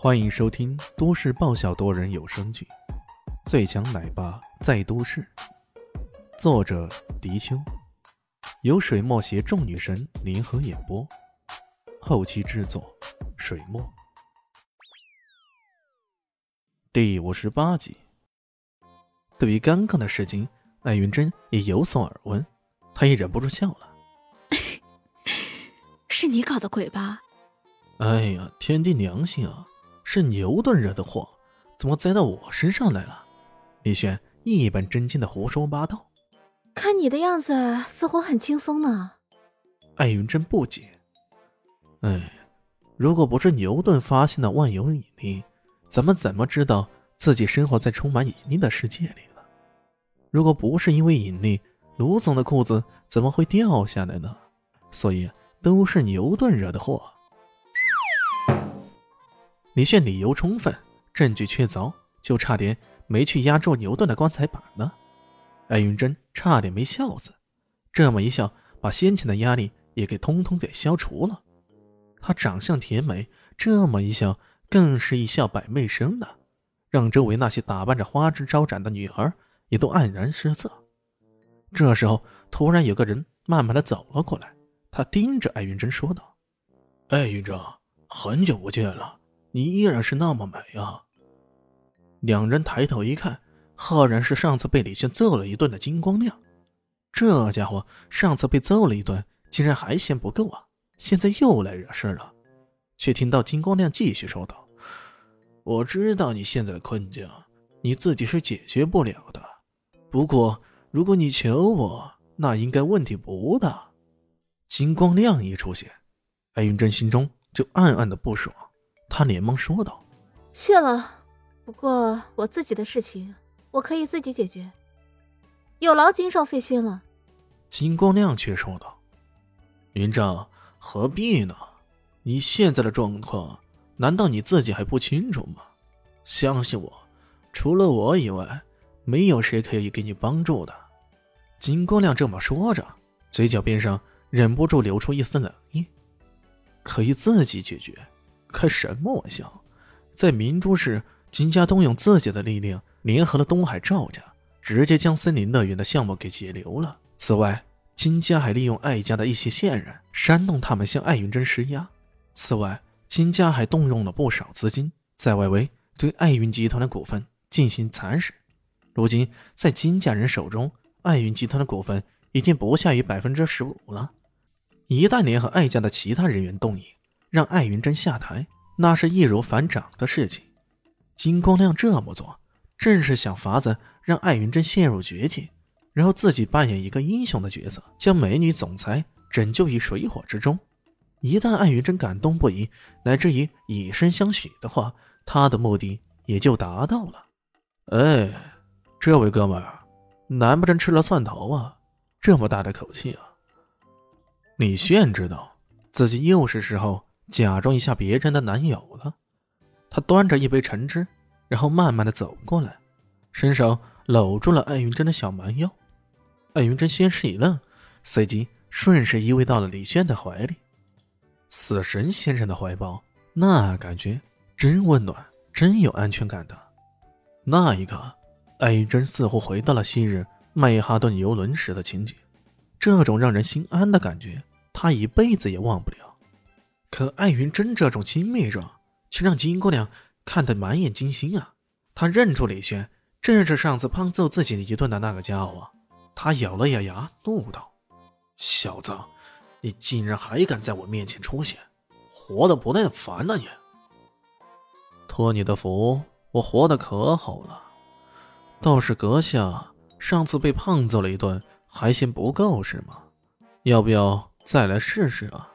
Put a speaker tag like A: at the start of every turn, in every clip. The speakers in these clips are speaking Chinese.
A: 欢迎收听都市爆笑多人有声剧《最强奶爸在都市》，作者：迪秋，由水墨携众女神联合演播，后期制作：水墨。第五十八集。对于刚刚的事情，艾云珍也有所耳闻，她也忍不住笑了：“
B: 是你搞的鬼吧？”
A: 哎呀，天地良心啊！是牛顿惹的祸，怎么栽到我身上来了？李轩一本正经的胡说八道。
B: 看你的样子，似乎很轻松呢。
A: 艾云真不解。哎，如果不是牛顿发现了万有引力，咱们怎么知道自己生活在充满引力的世界里呢？如果不是因为引力，卢总的裤子怎么会掉下来呢？所以都是牛顿惹的祸。李炫理由充分，证据确凿，就差点没去压住牛顿的棺材板呢。艾云珍差点没笑死，这么一笑，把先前的压力也给通通给消除了。她长相甜美，这么一笑，更是一笑百媚生的，让周围那些打扮着花枝招展的女孩也都黯然失色。这时候，突然有个人慢慢的走了过来，他盯着艾云珍说道：“艾云珍，很久不见了。”你依然是那么美啊！两人抬头一看，赫然是上次被李炫揍了一顿的金光亮。这家伙上次被揍了一顿，竟然还嫌不够啊！现在又来惹事了。却听到金光亮继续说道：“我知道你现在的困境，你自己是解决不了的。不过，如果你求我，那应该问题不大。”金光亮一出现，艾云珍心中就暗暗的不爽。他连忙说道：“
B: 谢了，不过我自己的事情我可以自己解决，有劳金少费心了。”
A: 金光亮却说道：“云章，何必呢？你现在的状况，难道你自己还不清楚吗？相信我，除了我以外，没有谁可以给你帮助的。”金光亮这么说着，嘴角边上忍不住流出一丝冷意：“可以自己解决。”开什么玩笑！在明珠市，金家动用自己的力量，联合了东海赵家，直接将森林乐园的项目给截留了。此外，金家还利用艾家的一些线人，煽动他们向艾云珍施压。此外，金家还动用了不少资金，在外围对艾云集团的股份进行蚕食。如今，在金家人手中，艾云集团的股份已经不下于百分之十五了。一旦联合艾家的其他人员动议，让艾云珍下台，那是易如反掌的事情。金光亮这么做，正是想法子让艾云珍陷入绝境，然后自己扮演一个英雄的角色，将美女总裁拯救于水火之中。一旦艾云珍感动不已，乃至于以身相许的话，他的目的也就达到了。哎，这位哥们儿，难不成吃了蒜头啊？这么大的口气啊！李炫知道自己又是时候。假装一下别人的男友了，他端着一杯橙汁，然后慢慢的走过来，伸手搂住了艾云珍的小蛮腰。艾云珍先是一愣，随即顺势依偎到了李轩的怀里。死神先生的怀抱，那感觉真温暖，真有安全感的。那一刻，艾云珍似乎回到了昔日曼哈顿游轮时的情景，这种让人心安的感觉，她一辈子也忘不了。可艾云珍这种亲密状，却让金姑娘看得满眼惊心啊！她认出李轩，正是上次胖揍自己一顿的那个家伙。她咬了咬牙，怒道：“小子，你竟然还敢在我面前出现，活得不耐烦了你！托你的福，我活得可好了。倒是阁下上次被胖揍了一顿，还嫌不够是吗？要不要再来试试啊？”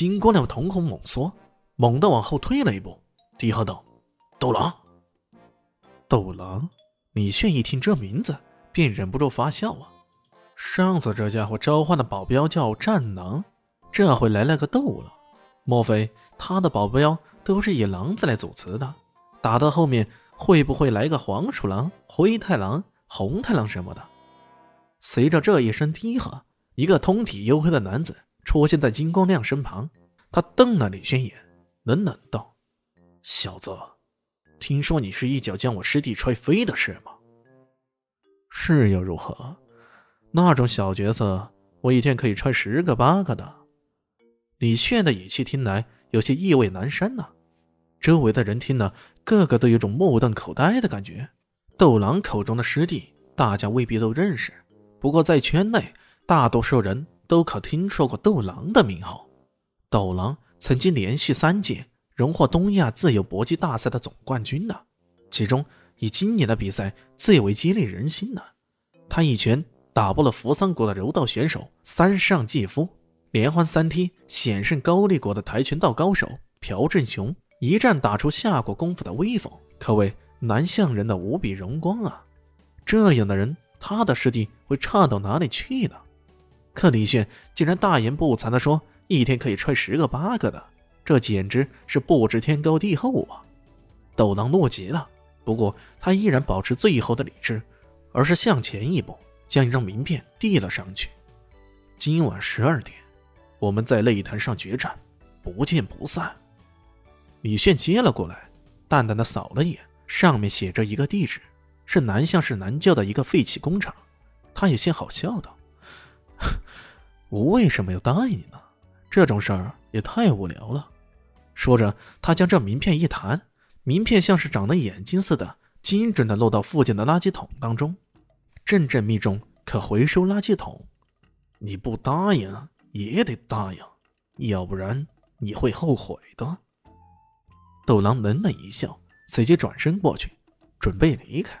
A: 金姑娘瞳孔猛缩，猛地往后退了一步，低喝道：“斗狼！”斗狼！李炫一听这名字，便忍不住发笑啊。上次这家伙召唤的保镖叫战狼，这回来了个斗狼，莫非他的保镖都是以狼字来组词的？打到后面会不会来个黄鼠狼、灰太狼、红太狼什么的？随着这一声低喝，一个通体黝黑的男子。出现在金光亮身旁，他瞪了李轩一眼，冷冷道：“小子，听说你是一脚将我师弟踹飞的是吗？是又如何？那种小角色，我一天可以踹十个八个的。李炫的语气听来有些意味难删呐。周围的人听了，个个都有种目瞪口呆的感觉。斗狼口中的师弟，大家未必都认识，不过在圈内，大多数人都可听说过斗狼的名号。斗狼曾经连续三届荣获东亚自由搏击大赛的总冠军呢，其中以今年的比赛最为激励人心呢。他一拳打破了扶桑国的柔道选手三上纪夫，连环三踢险胜高丽国的跆拳道高手朴正雄。一战打出下国功夫的威风，可谓南向人的无比荣光啊！这样的人，他的师弟会差到哪里去呢？可李炫竟然大言不惭地说一天可以踹十个八个的，这简直是不知天高地厚啊！斗狼怒极了，不过他依然保持最后的理智，而是向前一步，将一张名片递了上去。今晚十二点，我们在擂台上决战，不见不散。李炫接了过来，淡淡的扫了眼，上面写着一个地址，是南向市南郊的一个废弃工厂。他也先好笑道：“ 我为什么要答应你呢？这种事儿也太无聊了。”说着，他将这名片一弹，名片像是长了眼睛似的，精准的落到附近的垃圾桶当中。阵阵密中可回收垃圾桶，你不答应也得答应，要不然你会后悔的。斗狼冷冷一笑，随即转身过去，准备离开。